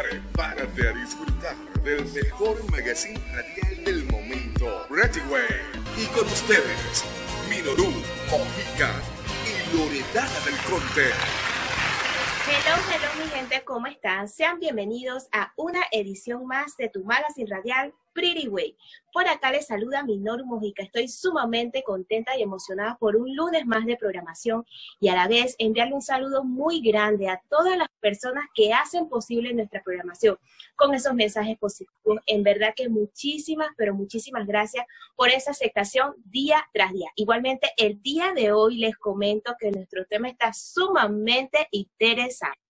Prepárate a disfrutar del mejor magazine radial del momento, Ready Way. Y con ustedes, Minoru, Mojica y Loredana del Conte. Hello, hello mi gente, ¿cómo están? Sean bienvenidos a una edición más de tu magazine radial Pretty Way. Por acá les saluda Minoru Mojica. Estoy sumamente contenta y emocionada por un lunes más de programación y a la vez enviarle un saludo muy grande a todas las personas que hacen posible nuestra programación con esos mensajes positivos. En verdad que muchísimas, pero muchísimas gracias por esa aceptación día tras día. Igualmente, el día de hoy les comento que nuestro tema está sumamente interesante.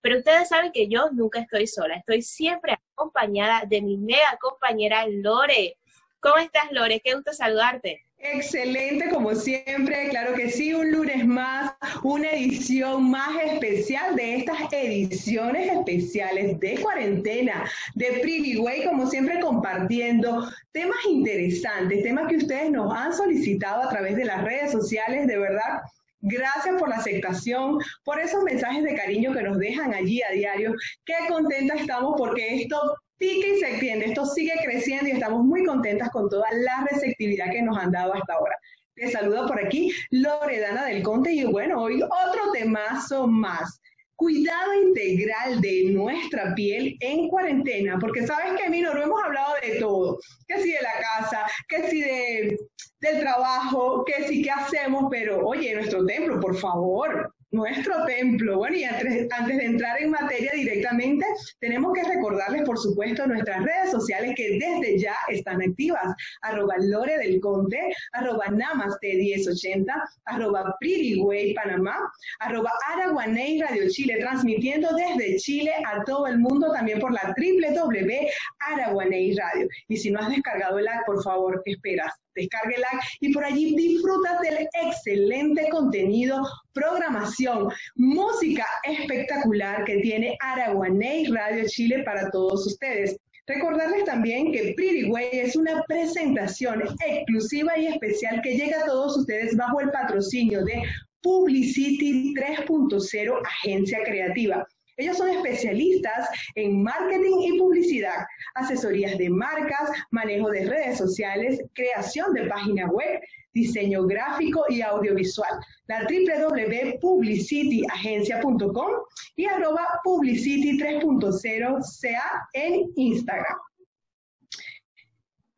Pero ustedes saben que yo nunca estoy sola, estoy siempre acompañada de mi mega compañera Lore. ¿Cómo estás, Lore? Qué gusto saludarte. Excelente, como siempre, claro que sí, un lunes más, una edición más especial de estas ediciones especiales de cuarentena, de Way, como siempre compartiendo temas interesantes, temas que ustedes nos han solicitado a través de las redes sociales, de verdad, Gracias por la aceptación, por esos mensajes de cariño que nos dejan allí a diario. Qué contenta estamos porque esto pica y se extiende, esto sigue creciendo y estamos muy contentas con toda la receptividad que nos han dado hasta ahora. Te saludo por aquí Loredana del Conte y bueno, hoy otro temazo más. Cuidado integral de nuestra piel en cuarentena, porque sabes que, Mino, no hemos hablado de todo, que si de la casa, que si de, del trabajo, que si qué hacemos, pero oye, nuestro templo, por favor, nuestro templo. Bueno, y antes, antes, de entrar en materia directamente, tenemos que recordarles, por supuesto, nuestras redes sociales que desde ya están activas. Arroba Lore del Conte, arroba Namaste 1080, arroba Way Panamá, arroba Araguaney Radio Chile, transmitiendo desde Chile a todo el mundo, también por la www Araguaney Radio. Y si no has descargado el app, por favor, ¿qué esperas? Descárguela y por allí disfrutas del excelente contenido, programación, música espectacular que tiene Araguaney Radio Chile para todos ustedes. Recordarles también que Pretty Way es una presentación exclusiva y especial que llega a todos ustedes bajo el patrocinio de Publicity 3.0 Agencia Creativa. Ellos son especialistas en marketing y publicidad, asesorías de marcas, manejo de redes sociales, creación de página web, diseño gráfico y audiovisual. La www.publicityagencia.com y arroba publicity 3.0 sea en Instagram.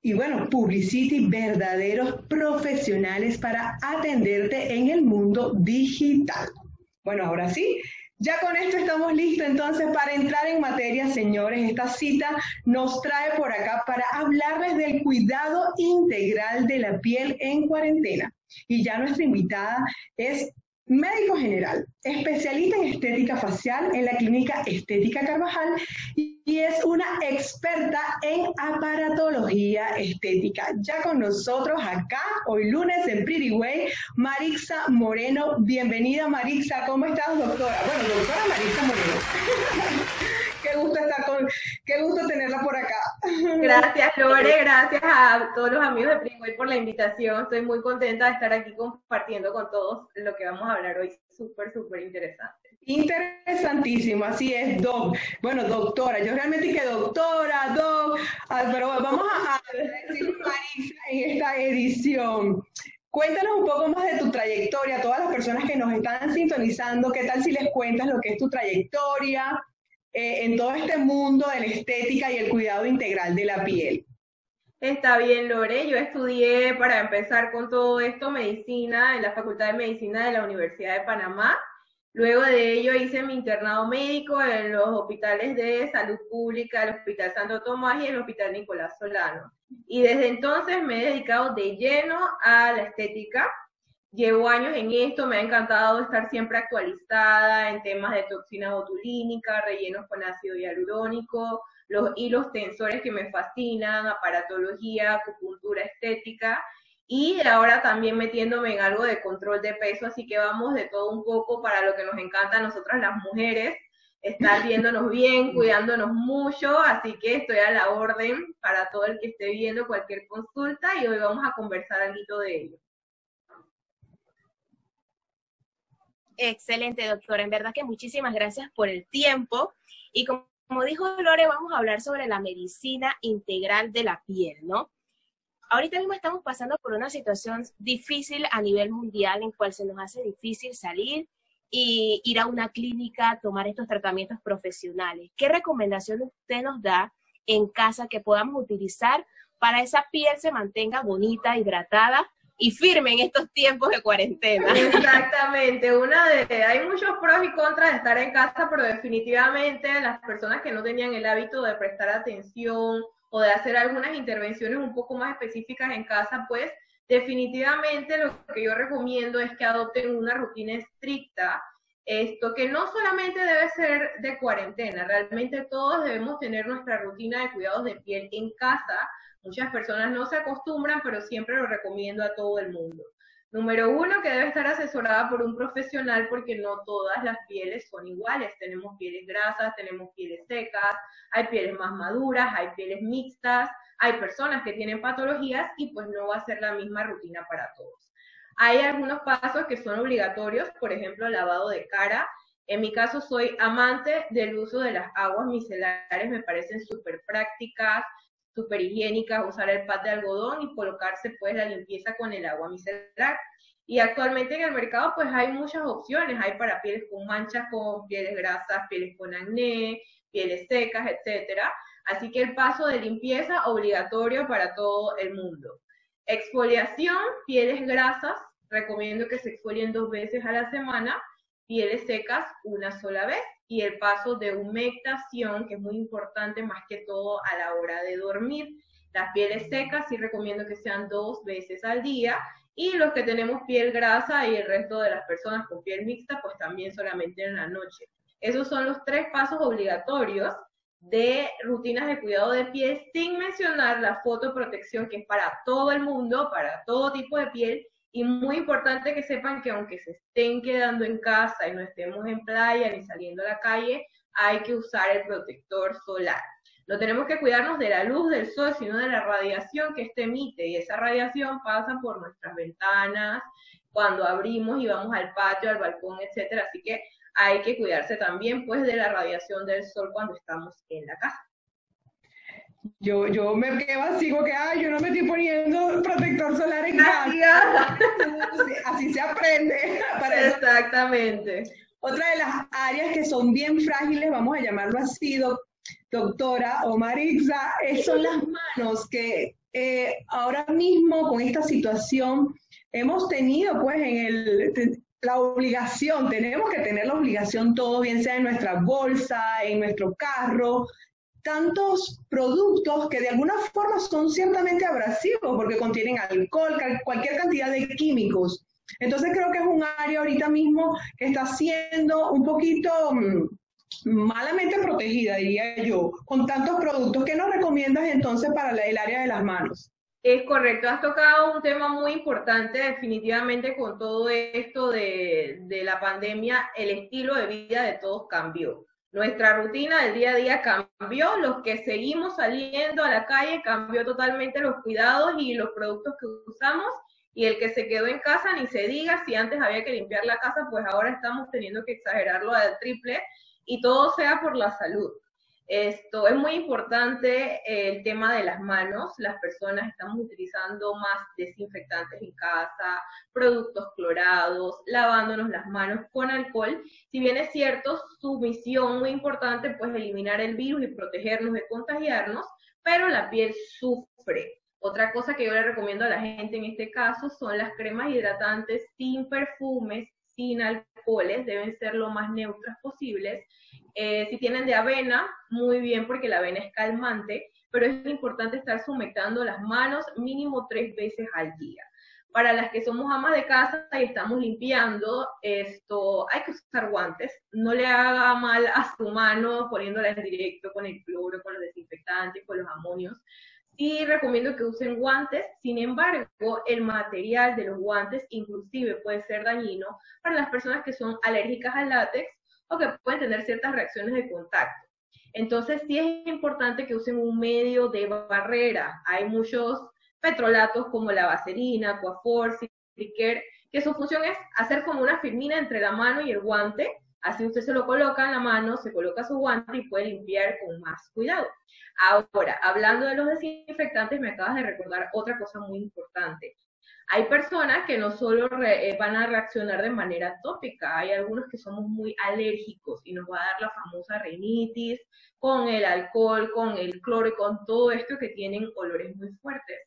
Y bueno, Publicity, verdaderos profesionales para atenderte en el mundo digital. Bueno, ahora sí, ya con esto estamos listos entonces para entrar en materia, señores. Esta cita nos trae por acá para hablarles del cuidado integral de la piel en cuarentena. Y ya nuestra invitada es médico general, especialista en estética facial en la clínica Estética Carvajal y es una experta en aparatología estética. Ya con nosotros acá, hoy lunes en Pretty Way, Marixa Moreno. Bienvenida Marixa, ¿cómo estás doctora? Bueno, doctora Marixa Moreno. qué gusto estar con, qué gusto tenerla por acá. Gracias Lore, gracias a todos los amigos de Way por la invitación. Estoy muy contenta de estar aquí compartiendo con todos lo que vamos a hablar hoy. Súper, súper interesante. Interesantísimo, así es, Doc. Bueno, doctora, yo realmente que doctora, Doc, pero vamos a, decir Marisa en esta edición. Cuéntanos un poco más de tu trayectoria, todas las personas que nos están sintonizando, ¿qué tal si les cuentas lo que es tu trayectoria eh, en todo este mundo de la estética y el cuidado integral de la piel? Está bien, Lore. Yo estudié, para empezar con todo esto, medicina en la Facultad de Medicina de la Universidad de Panamá. Luego de ello hice mi internado médico en los hospitales de salud pública, el Hospital Santo Tomás y el Hospital Nicolás Solano. Y desde entonces me he dedicado de lleno a la estética. Llevo años en esto, me ha encantado estar siempre actualizada en temas de toxinas botulínicas, rellenos con ácido hialurónico, los hilos tensores que me fascinan, aparatología, acupuntura estética y ahora también metiéndome en algo de control de peso, así que vamos de todo un poco para lo que nos encanta a nosotras las mujeres, estar viéndonos bien, cuidándonos mucho, así que estoy a la orden para todo el que esté viendo cualquier consulta y hoy vamos a conversar algo de ello. Excelente, doctora. En verdad que muchísimas gracias por el tiempo. Y como como dijo Lore, vamos a hablar sobre la medicina integral de la piel, ¿no? Ahorita mismo estamos pasando por una situación difícil a nivel mundial en cual se nos hace difícil salir y ir a una clínica, tomar estos tratamientos profesionales. ¿Qué recomendación usted nos da en casa que podamos utilizar para esa piel se mantenga bonita, hidratada y firme en estos tiempos de cuarentena. Exactamente, una de hay muchos pros y contras de estar en casa, pero definitivamente las personas que no tenían el hábito de prestar atención o de hacer algunas intervenciones un poco más específicas en casa, pues definitivamente lo que yo recomiendo es que adopten una rutina estricta esto que no solamente debe ser de cuarentena, realmente todos debemos tener nuestra rutina de cuidados de piel en casa. Muchas personas no se acostumbran, pero siempre lo recomiendo a todo el mundo. Número uno, que debe estar asesorada por un profesional porque no todas las pieles son iguales. Tenemos pieles grasas, tenemos pieles secas, hay pieles más maduras, hay pieles mixtas, hay personas que tienen patologías y pues no va a ser la misma rutina para todos. Hay algunos pasos que son obligatorios, por ejemplo, lavado de cara. En mi caso soy amante del uso de las aguas micelares, me parecen súper prácticas, súper higiénicas, usar el pat de algodón y colocarse pues la limpieza con el agua micelar. Y actualmente en el mercado pues hay muchas opciones, hay para pieles con manchas, con pieles grasas, pieles con acné, pieles secas, etcétera. Así que el paso de limpieza obligatorio para todo el mundo. Exfoliación, pieles grasas, recomiendo que se exfolien dos veces a la semana, pieles secas una sola vez y el paso de humectación, que es muy importante más que todo a la hora de dormir. Las pieles secas sí recomiendo que sean dos veces al día y los que tenemos piel grasa y el resto de las personas con piel mixta, pues también solamente en la noche. Esos son los tres pasos obligatorios de rutinas de cuidado de piel, sin mencionar la fotoprotección, que es para todo el mundo, para todo tipo de piel, y muy importante que sepan que aunque se estén quedando en casa y no estemos en playa ni saliendo a la calle, hay que usar el protector solar. No tenemos que cuidarnos de la luz del sol, sino de la radiación que este emite. Y esa radiación pasa por nuestras ventanas, cuando abrimos y vamos al patio, al balcón, etcétera. Así que hay que cuidarse también pues de la radiación del sol cuando estamos en la casa. Yo, yo me quedo así, como que, ay, yo no me estoy poniendo solar en casa. así se aprende. Exactamente. Otra de las áreas que son bien frágiles, vamos a llamarlo así, doctora o Marixa, son las manos que eh, ahora mismo con esta situación hemos tenido pues en el, la obligación, tenemos que tener la obligación todo, bien sea en nuestra bolsa, en nuestro carro, tantos productos que de alguna forma son ciertamente abrasivos porque contienen alcohol, cualquier cantidad de químicos. Entonces creo que es un área ahorita mismo que está siendo un poquito mm, malamente protegida, diría yo, con tantos productos. ¿Qué nos recomiendas entonces para el área de las manos? Es correcto, has tocado un tema muy importante definitivamente con todo esto de, de la pandemia, el estilo de vida de todos cambió. Nuestra rutina del día a día cambió, los que seguimos saliendo a la calle cambió totalmente los cuidados y los productos que usamos y el que se quedó en casa ni se diga, si antes había que limpiar la casa, pues ahora estamos teniendo que exagerarlo al triple y todo sea por la salud. Esto es muy importante el tema de las manos. Las personas estamos utilizando más desinfectantes en casa, productos clorados, lavándonos las manos con alcohol. Si bien es cierto, su misión muy importante pues eliminar el virus y protegernos de contagiarnos, pero la piel sufre. Otra cosa que yo le recomiendo a la gente en este caso son las cremas hidratantes sin perfumes, sin alcoholes, deben ser lo más neutras posibles eh, si tienen de avena, muy bien porque la avena es calmante, pero es importante estar sumetando las manos mínimo tres veces al día. Para las que somos amas de casa y estamos limpiando, esto hay que usar guantes. No le haga mal a su mano poniéndola en directo con el cloro, con los desinfectantes, con los amonios. Sí recomiendo que usen guantes, sin embargo, el material de los guantes inclusive puede ser dañino para las personas que son alérgicas al látex o que pueden tener ciertas reacciones de contacto. Entonces sí es importante que usen un medio de barrera. Hay muchos petrolatos como la vaselina, Coafor, Citriker, que su función es hacer como una firmina entre la mano y el guante Así usted se lo coloca en la mano, se coloca su guante y puede limpiar con más cuidado. Ahora, hablando de los desinfectantes, me acabas de recordar otra cosa muy importante. Hay personas que no solo eh, van a reaccionar de manera tópica, hay algunos que somos muy alérgicos y nos va a dar la famosa rinitis con el alcohol, con el cloro con todo esto que tienen olores muy fuertes.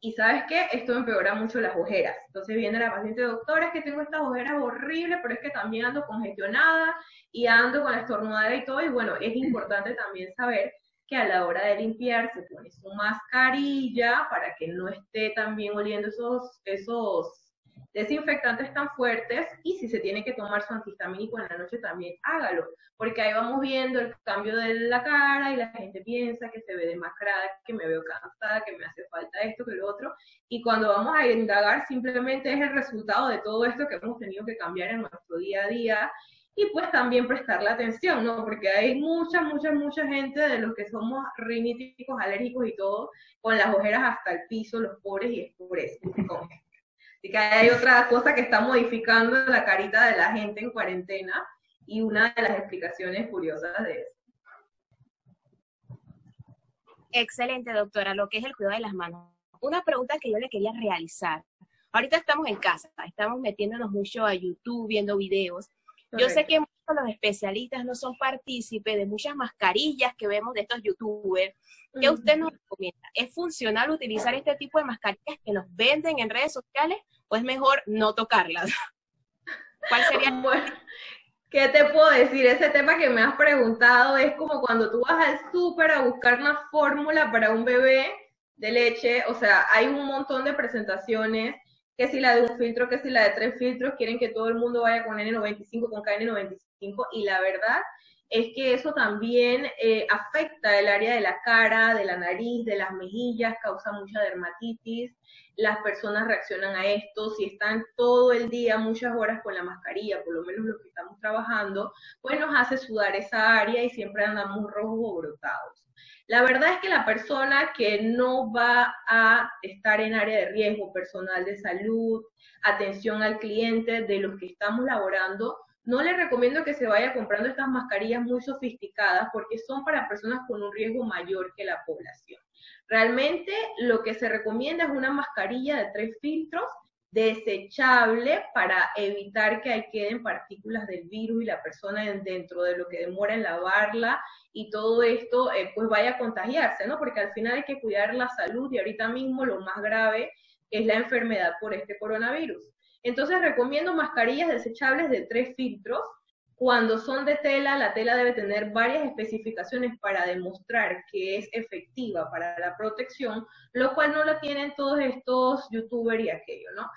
Y sabes qué, esto empeora mucho las ojeras. Entonces viene la paciente, doctora, es que tengo estas ojeras horribles, pero es que también ando congestionada y ando con la estornudadera y todo. Y bueno, es importante también saber que a la hora de limpiar se pone su mascarilla para que no esté también oliendo esos, esos desinfectantes tan fuertes y si se tiene que tomar su antihistamínico en la noche también hágalo, porque ahí vamos viendo el cambio de la cara y la gente piensa que se ve demacrada, que me veo cansada, que me hace falta esto, que lo otro, y cuando vamos a indagar simplemente es el resultado de todo esto que hemos tenido que cambiar en nuestro día a día y pues también prestarle atención, ¿no? Porque hay mucha, mucha, mucha gente de los que somos riníticos, alérgicos y todo, con las ojeras hasta el piso, los pobres, y es por eso. Así que hay otra cosa que está modificando la carita de la gente en cuarentena y una de las explicaciones curiosas de eso. Excelente, doctora, lo que es el cuidado de las manos. Una pregunta que yo le quería realizar. Ahorita estamos en casa, estamos metiéndonos mucho a YouTube, viendo videos, yo sé que muchos de los especialistas no son partícipes de muchas mascarillas que vemos de estos youtubers. ¿Qué usted nos recomienda? ¿Es funcional utilizar este tipo de mascarillas que nos venden en redes sociales o es mejor no tocarlas? ¿Cuál sería? Bueno, ¿qué te puedo decir? Ese tema que me has preguntado es como cuando tú vas al súper a buscar una fórmula para un bebé de leche, o sea, hay un montón de presentaciones que si la de un filtro, que si la de tres filtros, quieren que todo el mundo vaya con N95, con KN95, y la verdad es que eso también eh, afecta el área de la cara, de la nariz, de las mejillas, causa mucha dermatitis, las personas reaccionan a esto, si están todo el día, muchas horas con la mascarilla, por lo menos los que estamos trabajando, pues nos hace sudar esa área y siempre andamos rojos o brotados. La verdad es que la persona que no va a estar en área de riesgo, personal de salud, atención al cliente, de los que estamos laborando, no le recomiendo que se vaya comprando estas mascarillas muy sofisticadas porque son para personas con un riesgo mayor que la población. Realmente lo que se recomienda es una mascarilla de tres filtros desechable para evitar que ahí queden partículas del virus y la persona dentro de lo que demora en lavarla y todo esto eh, pues vaya a contagiarse, ¿no? Porque al final hay que cuidar la salud y ahorita mismo lo más grave es la enfermedad por este coronavirus. Entonces recomiendo mascarillas desechables de tres filtros. Cuando son de tela, la tela debe tener varias especificaciones para demostrar que es efectiva para la protección, lo cual no la tienen todos estos youtubers y aquello, ¿no?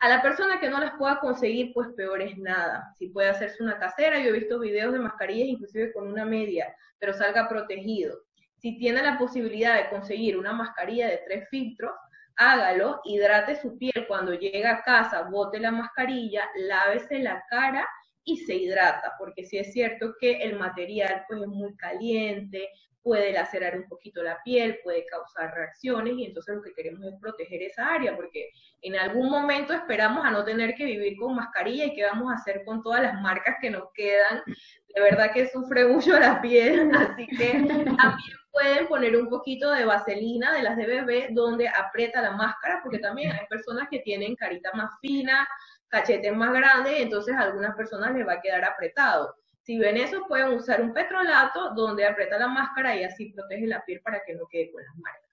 A la persona que no las pueda conseguir, pues peor es nada. Si puede hacerse una casera, yo he visto videos de mascarillas inclusive con una media, pero salga protegido. Si tiene la posibilidad de conseguir una mascarilla de tres filtros, hágalo, hidrate su piel cuando llega a casa, bote la mascarilla, lávese la cara y se hidrata, porque si es cierto que el material pues es muy caliente, puede lacerar un poquito la piel, puede causar reacciones y entonces lo que queremos es proteger esa área porque en algún momento esperamos a no tener que vivir con mascarilla y qué vamos a hacer con todas las marcas que nos quedan. De verdad que sufre mucho la piel, así que también pueden poner un poquito de vaselina de las de bebé donde aprieta la máscara porque también hay personas que tienen carita más fina, cachetes más grandes, entonces a algunas personas les va a quedar apretado. Si ven eso, pueden usar un petrolato donde aprieta la máscara y así protege la piel para que no quede con las marcas.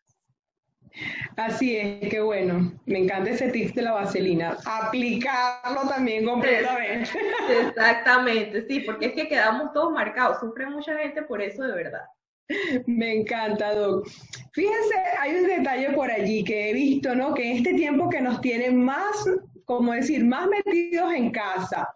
Así es, qué bueno. Me encanta ese tip de la vaselina. Aplicarlo también completamente. Exactamente, sí, porque es que quedamos todos marcados. Sufre mucha gente por eso, de verdad. Me encanta, Doc. Fíjense, hay un detalle por allí que he visto, ¿no? Que este tiempo que nos tiene más, como decir, más metidos en casa,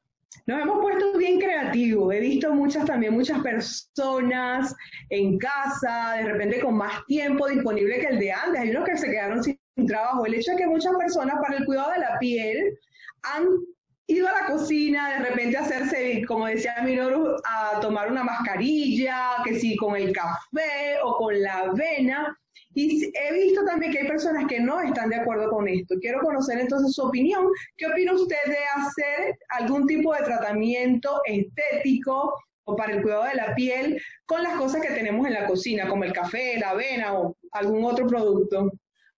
nos hemos puesto bien creativos. He visto muchas también, muchas personas en casa, de repente con más tiempo disponible que el de antes. Hay unos que se quedaron sin trabajo. El hecho de que muchas personas para el cuidado de la piel han ido a la cocina, de repente hacerse, como decía Minoru, a tomar una mascarilla, que sí, con el café o con la avena. Y he visto también que hay personas que no están de acuerdo con esto. Quiero conocer entonces su opinión. ¿Qué opina usted de hacer algún tipo de tratamiento estético o para el cuidado de la piel con las cosas que tenemos en la cocina, como el café, la avena o algún otro producto?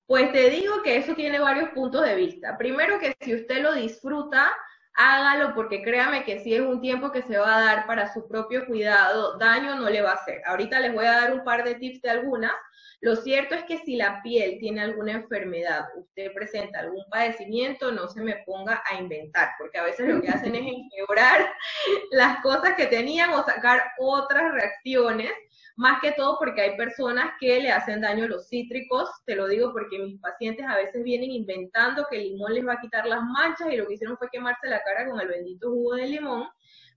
Pues te digo que eso tiene varios puntos de vista. Primero que si usted lo disfruta, hágalo porque créame que si es un tiempo que se va a dar para su propio cuidado, daño no le va a hacer. Ahorita les voy a dar un par de tips de algunas. Lo cierto es que si la piel tiene alguna enfermedad, usted presenta algún padecimiento, no se me ponga a inventar, porque a veces lo que hacen es empeorar las cosas que tenían o sacar otras reacciones más que todo porque hay personas que le hacen daño los cítricos, te lo digo porque mis pacientes a veces vienen inventando que el limón les va a quitar las manchas y lo que hicieron fue quemarse la cara con el bendito jugo de limón,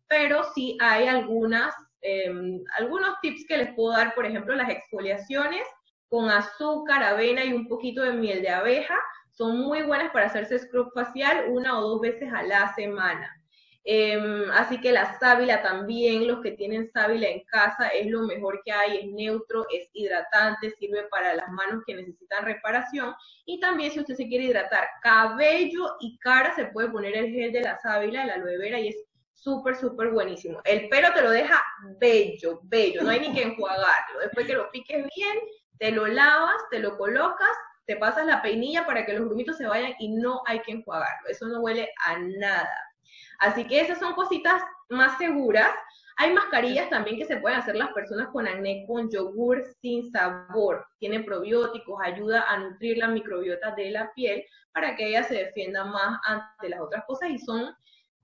pero sí hay algunas, em, algunos tips que les puedo dar, por ejemplo, las exfoliaciones con azúcar, avena y un poquito de miel de abeja, son muy buenas para hacerse scrub facial una o dos veces a la semana. Em, así que la sábila también, los que tienen sábila en casa, es lo mejor que hay, es neutro, es hidratante, sirve para las manos que necesitan reparación. Y también si usted se quiere hidratar cabello y cara, se puede poner el gel de la sábila, de la aloe vera y es súper, súper buenísimo. El pelo te lo deja bello, bello, no hay ni que enjuagarlo. Después que lo piques bien, te lo lavas, te lo colocas, te pasas la peinilla para que los grumitos se vayan y no hay que enjuagarlo. Eso no huele a nada. Así que esas son cositas más seguras. Hay mascarillas también que se pueden hacer las personas con acné con yogur sin sabor. Tiene probióticos, ayuda a nutrir la microbiota de la piel para que ella se defienda más ante las otras cosas y son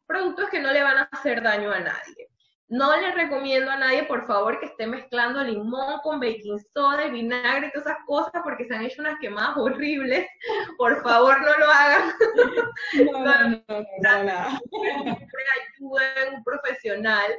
productos que no le van a hacer daño a nadie. No le recomiendo a nadie, por favor, que esté mezclando limón con baking soda y vinagre y todas esas cosas porque se han hecho unas quemadas horribles. Por favor, no lo hagan. No, no, no, no, Ayuden un profesional.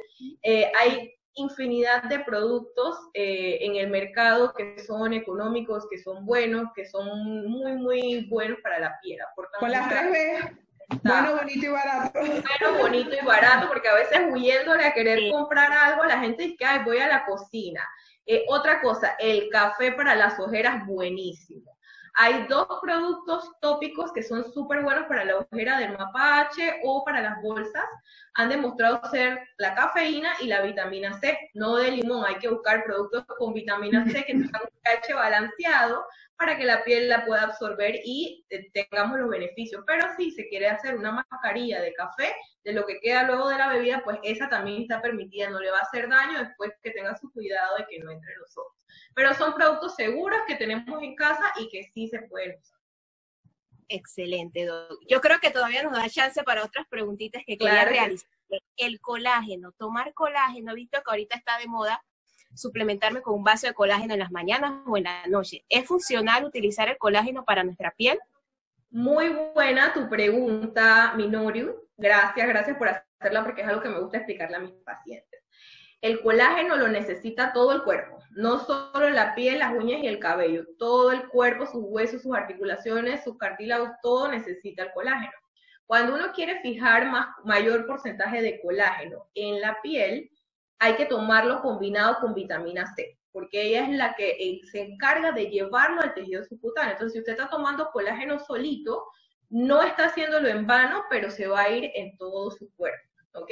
Eh, hay infinidad de productos eh, en el mercado que son económicos, que son buenos, que son muy, muy buenos para la piel. Con las tres bueno, bonito y barato. Bueno, bonito y barato, porque a veces huyéndole a querer comprar algo, la gente dice, ay, voy a la cocina. Eh, otra cosa, el café para las ojeras, buenísimo. Hay dos productos tópicos que son súper buenos para la ojera del mapache o para las bolsas. Han demostrado ser la cafeína y la vitamina C, no de limón. Hay que buscar productos con vitamina C que tengan un pH balanceado para que la piel la pueda absorber y eh, tengamos los beneficios. Pero si se quiere hacer una mascarilla de café, de lo que queda luego de la bebida, pues esa también está permitida, no le va a hacer daño después que tenga su cuidado de que no entre los ojos. Pero son productos seguros que tenemos en casa y que sí se pueden usar. Excelente, Yo creo que todavía nos da chance para otras preguntitas que quería realizar. El colágeno, tomar colágeno, visto que ahorita está de moda, suplementarme con un vaso de colágeno en las mañanas o en la noche. ¿Es funcional utilizar el colágeno para nuestra piel? Muy buena tu pregunta, Minoru. Gracias, gracias por hacerla porque es algo que me gusta explicarle a mis pacientes. El colágeno lo necesita todo el cuerpo, no solo la piel, las uñas y el cabello, todo el cuerpo, sus huesos, sus articulaciones, sus cartílagos, todo necesita el colágeno. Cuando uno quiere fijar mayor porcentaje de colágeno en la piel, hay que tomarlo combinado con vitamina C, porque ella es la que eh, se encarga de llevarlo al tejido subcutáneo. Entonces, si usted está tomando colágeno solito, no está haciéndolo en vano, pero se va a ir en todo su cuerpo, ¿ok?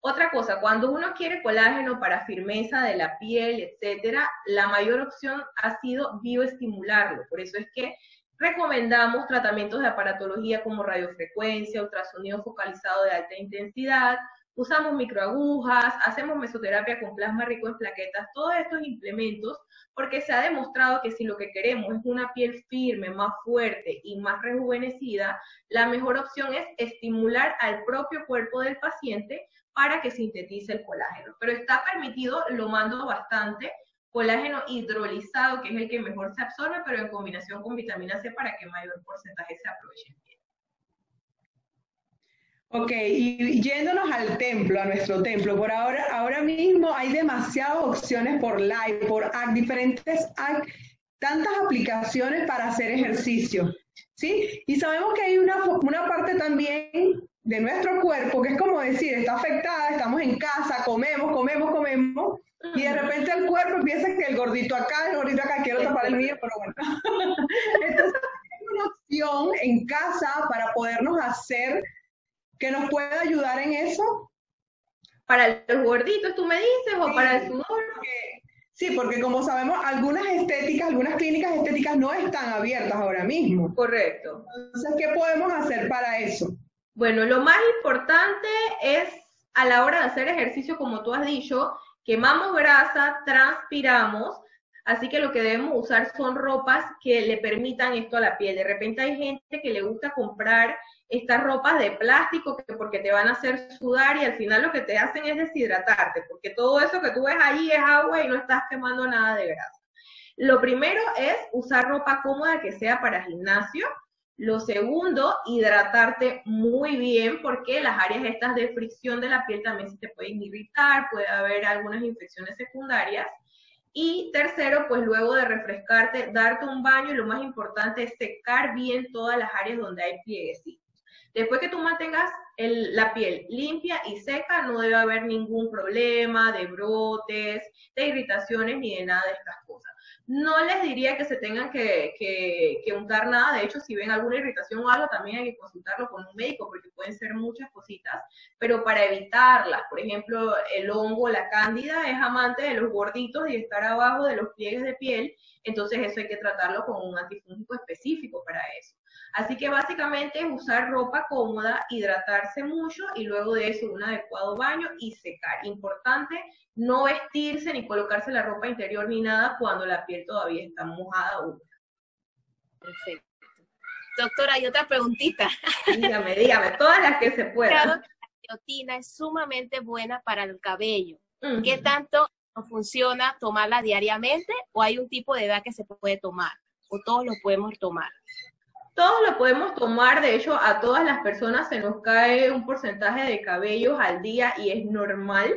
Otra cosa, cuando uno quiere colágeno para firmeza de la piel, etcétera, la mayor opción ha sido bioestimularlo. Por eso es que recomendamos tratamientos de aparatología como radiofrecuencia, ultrasonido focalizado de alta intensidad, usamos microagujas, hacemos mesoterapia con plasma rico en plaquetas, todos estos implementos, porque se ha demostrado que si lo que queremos es una piel firme, más fuerte y más rejuvenecida, la mejor opción es estimular al propio cuerpo del paciente para que sintetice el colágeno. Pero está permitido, lo mando bastante, colágeno hidrolizado, que es el que mejor se absorbe, pero en combinación con vitamina C para que mayor porcentaje se aproveche. Ok, y yéndonos al templo, a nuestro templo, por ahora, ahora mismo hay demasiadas opciones por live, por diferentes, hay tantas aplicaciones para hacer ejercicio, ¿sí? Y sabemos que hay una, una parte también de nuestro cuerpo, que es como decir, está afectada, estamos en casa, comemos, comemos, comemos, y de repente el cuerpo empieza que el gordito acá, el gordito acá, quiero tapar el mío, pero bueno. Entonces, es una opción en casa para podernos hacer que nos pueda ayudar en eso. Para los gorditos, tú me dices, o para el sudor. sí, porque como sabemos, algunas estéticas, algunas clínicas estéticas no están abiertas ahora mismo. Correcto. Entonces, ¿qué podemos hacer para eso? Bueno, lo más importante es a la hora de hacer ejercicio, como tú has dicho, quemamos grasa, transpiramos, así que lo que debemos usar son ropas que le permitan esto a la piel. De repente hay gente que le gusta comprar estas ropas de plástico que porque te van a hacer sudar y al final lo que te hacen es deshidratarte, porque todo eso que tú ves ahí es agua y no estás quemando nada de grasa. Lo primero es usar ropa cómoda que sea para gimnasio. Lo segundo, hidratarte muy bien porque las áreas estas de fricción de la piel también se te pueden irritar, puede haber algunas infecciones secundarias. Y tercero, pues luego de refrescarte, darte un baño y lo más importante es secar bien todas las áreas donde hay plieguecitos. Después que tú mantengas la piel limpia y seca, no debe haber ningún problema de brotes, de irritaciones ni de nada de estas cosas. No les diría que se tengan que, que, untar nada, de hecho, si ven alguna irritación o algo, también hay que consultarlo con un médico porque pueden ser muchas cositas, pero para evitarlas, por ejemplo, el hongo, la cándida es amante de los gorditos y estar abajo de los pliegues de piel, entonces eso hay que tratarlo con un antifúngico específico para eso. Así que básicamente es usar ropa cómoda, hidratarse mucho y luego de eso un adecuado baño y secar. Importante no vestirse ni colocarse la ropa interior ni nada cuando la piel todavía está mojada o Perfecto. Doctora, hay otra preguntita. Dígame, dígame, todas las que se puedan. La biotina es sumamente buena para el cabello. ¿Qué tanto funciona tomarla diariamente o hay un tipo de edad que se puede tomar? ¿O todos lo podemos tomar? Todos lo podemos tomar, de hecho a todas las personas se nos cae un porcentaje de cabellos al día y es normal,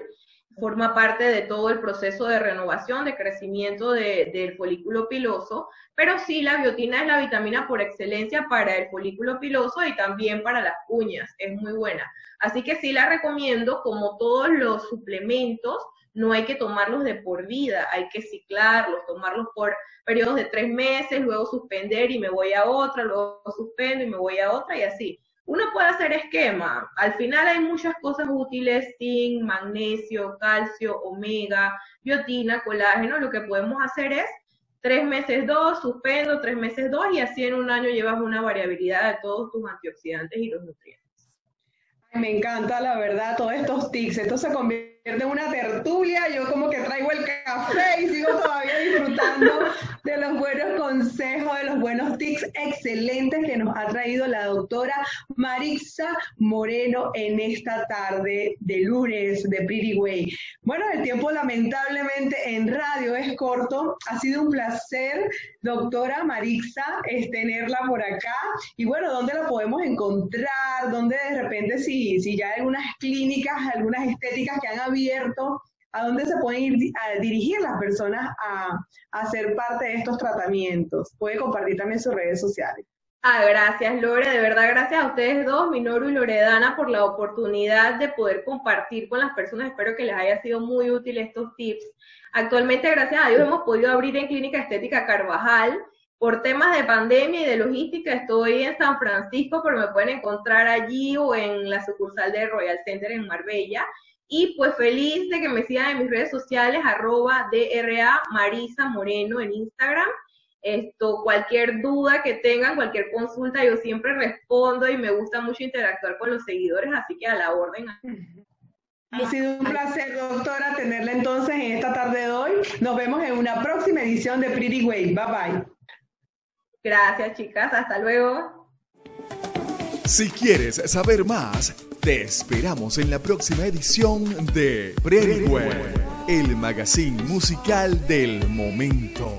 forma parte de todo el proceso de renovación, de crecimiento del folículo piloso, pero sí la biotina es la vitamina por excelencia para el folículo piloso y también para las uñas, es muy buena. Así que sí la recomiendo como todos los suplementos, no hay que tomarlos de por vida, hay que ciclarlos, tomarlos por periodos de tres meses, luego suspender y me voy a otra, luego suspendo y me voy a otra y así. Uno puede hacer esquema, al final hay muchas cosas útiles, zinc, magnesio, calcio, omega, biotina, colágeno, lo que podemos hacer es tres meses dos, suspendo, tres meses dos y así en un año llevas una variabilidad de todos tus antioxidantes y los nutrientes. Me encanta, la verdad, todos estos tics. Esto se convierte en una tertulia. Yo como que traigo el café y sigo todavía disfrutando de los buenos consejos, de los buenos tics excelentes que nos ha traído la doctora Marixa Moreno en esta tarde de lunes de Pretty Way. Bueno, el tiempo lamentablemente en radio es corto. Ha sido un placer, doctora Marixa, tenerla por acá. Y bueno, ¿dónde la podemos encontrar? ¿Dónde de repente si si, ya hay algunas clínicas, algunas estéticas que han abierto, ¿a dónde se pueden ir a dirigir las personas a, a ser parte de estos tratamientos? Puede compartir también sus redes sociales. Ah, gracias Lore, de verdad gracias a ustedes dos, Minoru y Loredana, por la oportunidad de poder compartir con las personas. Espero que les haya sido muy útil estos tips. Actualmente, gracias a Dios, hemos podido abrir en Clínica Estética Carvajal por temas de pandemia y de logística estoy en San Francisco, pero me pueden encontrar allí o en la sucursal de Royal Center en Marbella. Y pues feliz de que me sigan en mis redes sociales, arroba DRA Marisa Moreno en Instagram. Esto, cualquier duda que tengan, cualquier consulta, yo siempre respondo y me gusta mucho interactuar con los seguidores, así que a la orden. Ha sido un placer, doctora, tenerla entonces en esta tarde de hoy. Nos vemos en una próxima edición de Pretty Way. Bye bye. Gracias, chicas. Hasta luego. Si quieres saber más, te esperamos en la próxima edición de Pretty el magazine musical del momento.